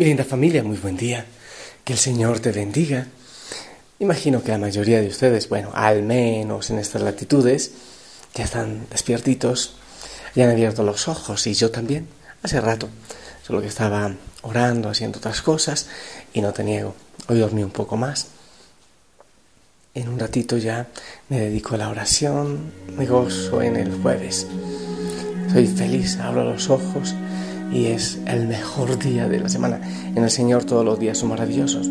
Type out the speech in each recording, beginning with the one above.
Mi linda familia, muy buen día. Que el Señor te bendiga. Imagino que la mayoría de ustedes, bueno, al menos en estas latitudes, ya están despiertitos, ya han abierto los ojos y yo también, hace rato, solo que estaba orando, haciendo otras cosas y no te niego, hoy dormí un poco más. En un ratito ya me dedico a la oración, me gozo en el jueves. Soy feliz, abro los ojos y es el mejor día de la semana. En el Señor todos los días son maravillosos,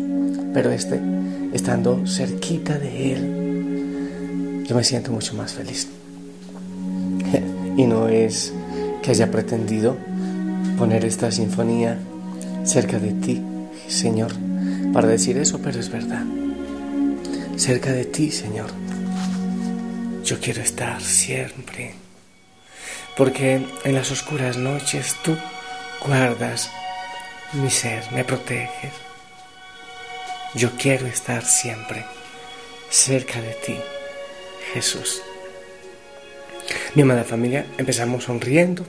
pero este, estando cerquita de Él, yo me siento mucho más feliz. y no es que haya pretendido poner esta sinfonía cerca de ti, Señor, para decir eso, pero es verdad. Cerca de ti, Señor. Yo quiero estar siempre. Porque en las oscuras noches tú guardas mi ser, me proteges. Yo quiero estar siempre cerca de ti, Jesús. Mi amada familia, empezamos sonriendo.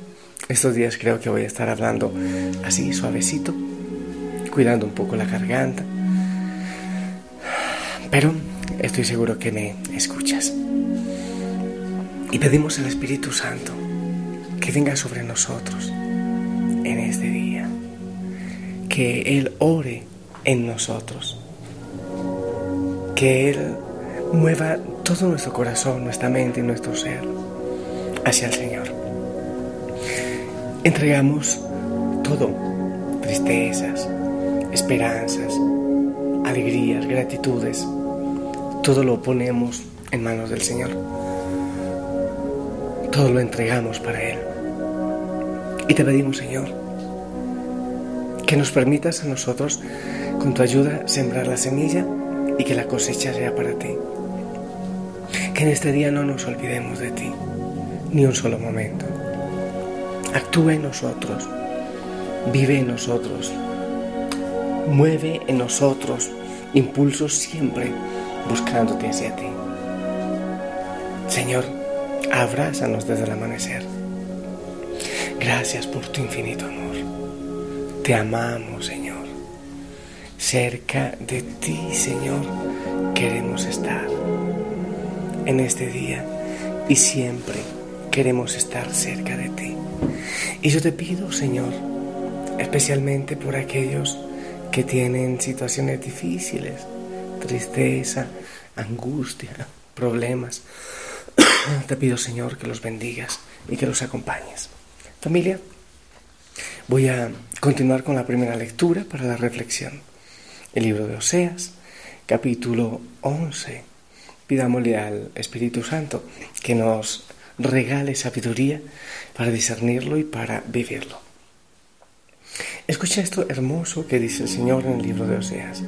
Estos días creo que voy a estar hablando así suavecito, cuidando un poco la garganta. Pero estoy seguro que me escuchas. Y pedimos al Espíritu Santo que venga sobre nosotros en este día. Que Él ore en nosotros. Que Él mueva todo nuestro corazón, nuestra mente y nuestro ser hacia el Señor. Entregamos todo, tristezas, esperanzas, alegrías, gratitudes, todo lo ponemos en manos del Señor. Todo lo entregamos para Él. Y te pedimos, Señor, que nos permitas a nosotros, con tu ayuda, sembrar la semilla y que la cosecha sea para ti. Que en este día no nos olvidemos de ti, ni un solo momento. Actúa en nosotros, vive en nosotros, mueve en nosotros impulsos siempre buscándote hacia ti. Señor, abrázanos desde el amanecer. Gracias por tu infinito amor. Te amamos, Señor. Cerca de ti, Señor, queremos estar. En este día y siempre queremos estar cerca de ti. Y yo te pido, Señor, especialmente por aquellos que tienen situaciones difíciles, tristeza, angustia, problemas. Te pido, Señor, que los bendigas y que los acompañes. Familia, voy a continuar con la primera lectura para la reflexión. El libro de Oseas, capítulo 11. Pidámosle al Espíritu Santo que nos regale sabiduría para discernirlo y para vivirlo. Escucha esto hermoso que dice el Señor en el libro de Oseas.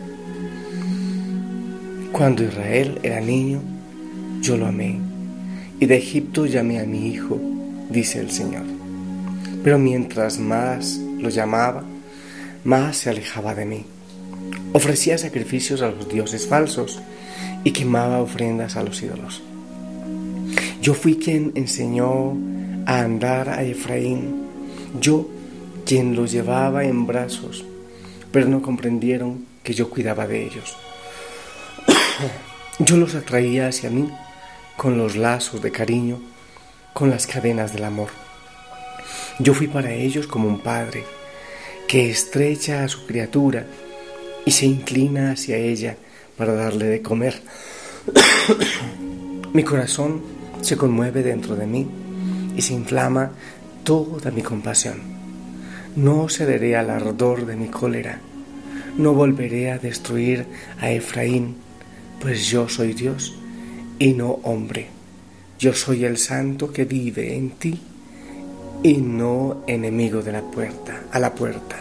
Cuando Israel era niño, yo lo amé, y de Egipto llamé a mi hijo, dice el Señor. Pero mientras más lo llamaba, más se alejaba de mí. Ofrecía sacrificios a los dioses falsos y quemaba ofrendas a los ídolos. Yo fui quien enseñó a andar a Efraín, yo quien los llevaba en brazos, pero no comprendieron que yo cuidaba de ellos. Yo los atraía hacia mí con los lazos de cariño, con las cadenas del amor. Yo fui para ellos como un padre que estrecha a su criatura y se inclina hacia ella para darle de comer. mi corazón se conmueve dentro de mí y se inflama toda mi compasión. No cederé al ardor de mi cólera, no volveré a destruir a Efraín, pues yo soy Dios y no hombre. Yo soy el santo que vive en ti y no enemigo de la puerta, a la puerta.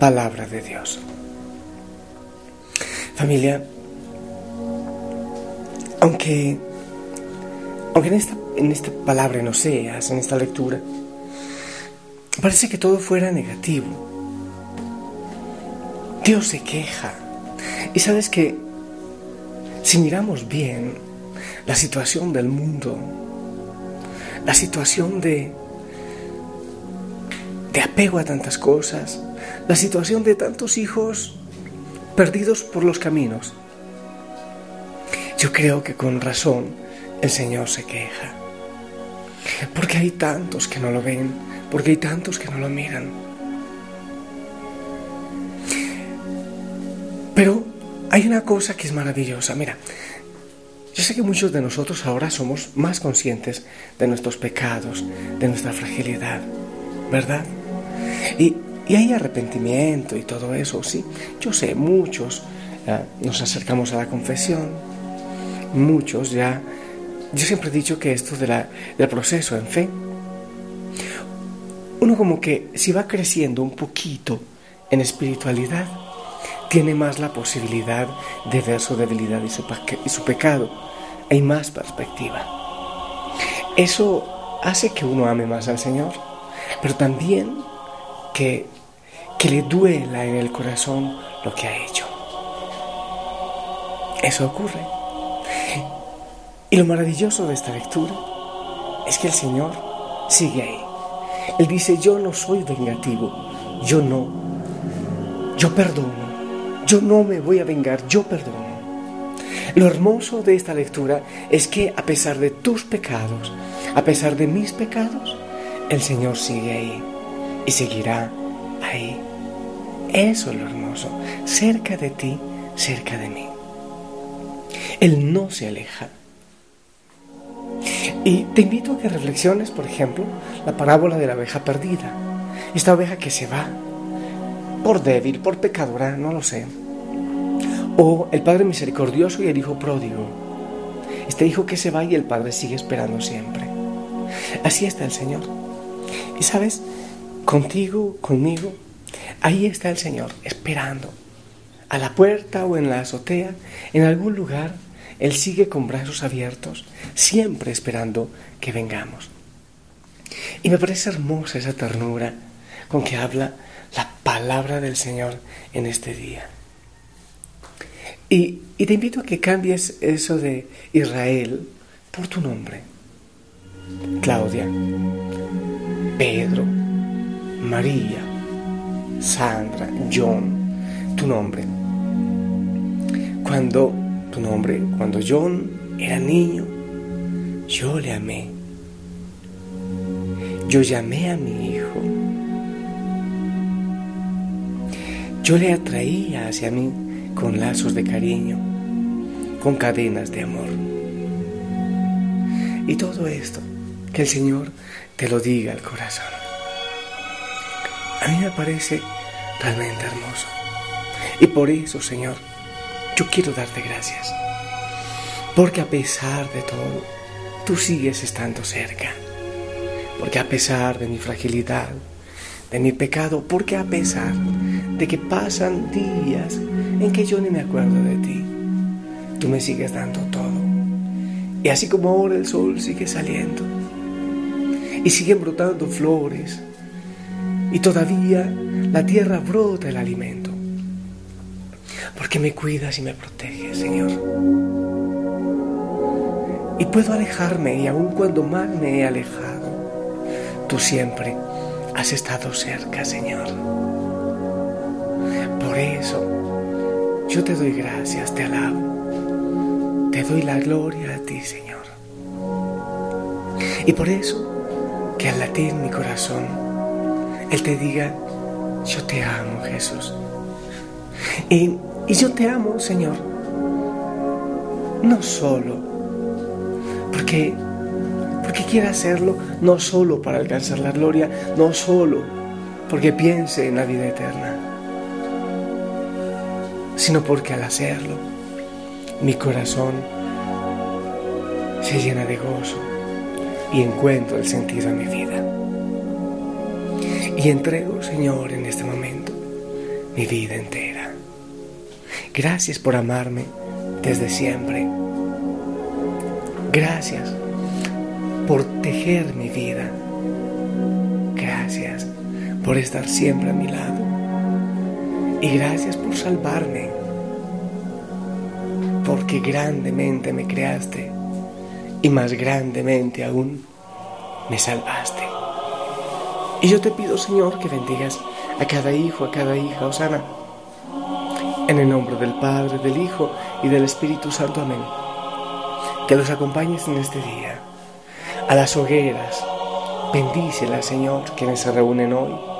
Palabra de Dios. Familia, aunque, aunque en, esta, en esta palabra no seas, en esta lectura, parece que todo fuera negativo. Dios se queja. Y sabes que si miramos bien la situación del mundo, la situación de, de apego a tantas cosas, la situación de tantos hijos perdidos por los caminos. Yo creo que con razón el Señor se queja. Porque hay tantos que no lo ven, porque hay tantos que no lo miran. Pero hay una cosa que es maravillosa. Mira, yo sé que muchos de nosotros ahora somos más conscientes de nuestros pecados, de nuestra fragilidad, ¿verdad? Y, hay arrepentimiento y todo eso, sí. Yo sé, muchos nos acercamos a la confesión, muchos ya... Yo siempre he dicho que esto del proceso en fe, uno como que si va creciendo un poquito en espiritualidad, tiene más la posibilidad de ver su debilidad y su, y su pecado. Hay más perspectiva. Eso hace que uno ame más al Señor, pero también que, que le duela en el corazón lo que ha hecho. Eso ocurre. Y lo maravilloso de esta lectura es que el Señor sigue ahí. Él dice, yo no soy vengativo, yo no, yo perdono. Yo no me voy a vengar, yo perdono. Lo hermoso de esta lectura es que a pesar de tus pecados, a pesar de mis pecados, el Señor sigue ahí y seguirá ahí. Eso es lo hermoso, cerca de ti, cerca de mí. Él no se aleja. Y te invito a que reflexiones, por ejemplo, la parábola de la oveja perdida. Esta oveja que se va por débil, por pecadora, no lo sé. O el Padre misericordioso y el Hijo pródigo. Este hijo que se va y el Padre sigue esperando siempre. Así está el Señor. Y sabes, contigo, conmigo, ahí está el Señor, esperando. A la puerta o en la azotea, en algún lugar, Él sigue con brazos abiertos, siempre esperando que vengamos. Y me parece hermosa esa ternura con que habla la palabra del Señor en este día. Y, te invito a que cambies eso de Israel por tu nombre. Claudia, Pedro, María, Sandra, John, tu nombre. Cuando tu nombre, cuando John era niño, yo le amé. Yo llamé a mi hijo Yo le atraía hacia mí con lazos de cariño, con cadenas de amor. Y todo esto, que el Señor te lo diga al corazón. A mí me parece realmente hermoso. Y por eso, Señor, yo quiero darte gracias. Porque a pesar de todo, tú sigues estando cerca. Porque a pesar de mi fragilidad, de mi pecado, porque a pesar de que pasan días en que yo ni me acuerdo de ti, tú me sigues dando todo. Y así como ahora el sol sigue saliendo y siguen brotando flores y todavía la tierra brota el alimento, porque me cuidas y me proteges, Señor. Y puedo alejarme y aun cuando mal me he alejado, tú siempre has estado cerca, Señor. Por eso yo te doy gracias, te alabo, te doy la gloria a ti, Señor. Y por eso que al latir mi corazón, Él te diga, yo te amo, Jesús. Y, y yo te amo, Señor, no solo porque porque hacerlo no solo para alcanzar la gloria, no solo porque piense en la vida eterna, sino porque al hacerlo mi corazón se llena de gozo, y encuentro el sentido a mi vida. Y entrego, Señor, en este momento mi vida entera. Gracias por amarme desde siempre. Gracias por tejer mi vida. Gracias por estar siempre a mi lado. Y gracias por salvarme. Porque grandemente me creaste y más grandemente aún me salvaste. Y yo te pido, Señor, que bendigas a cada hijo, a cada hija, Osana. En el nombre del Padre, del Hijo y del Espíritu Santo. Amén. Que los acompañes en este día. A las hogueras, bendícelas, Señor, quienes se reúnen hoy.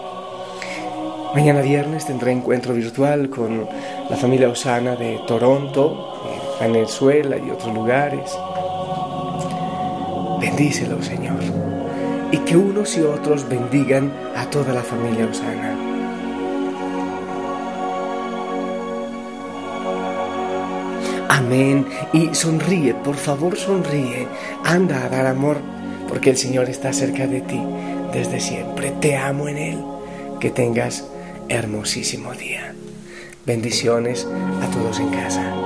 Mañana viernes tendré encuentro virtual con la familia Osana de Toronto, Venezuela y otros lugares. Bendícelo, Señor, y que unos y otros bendigan a toda la familia Osana. Amén. Y sonríe, por favor sonríe. Anda a dar amor, porque el Señor está cerca de ti desde siempre. Te amo en Él. Que tengas hermosísimo día. Bendiciones a todos en casa.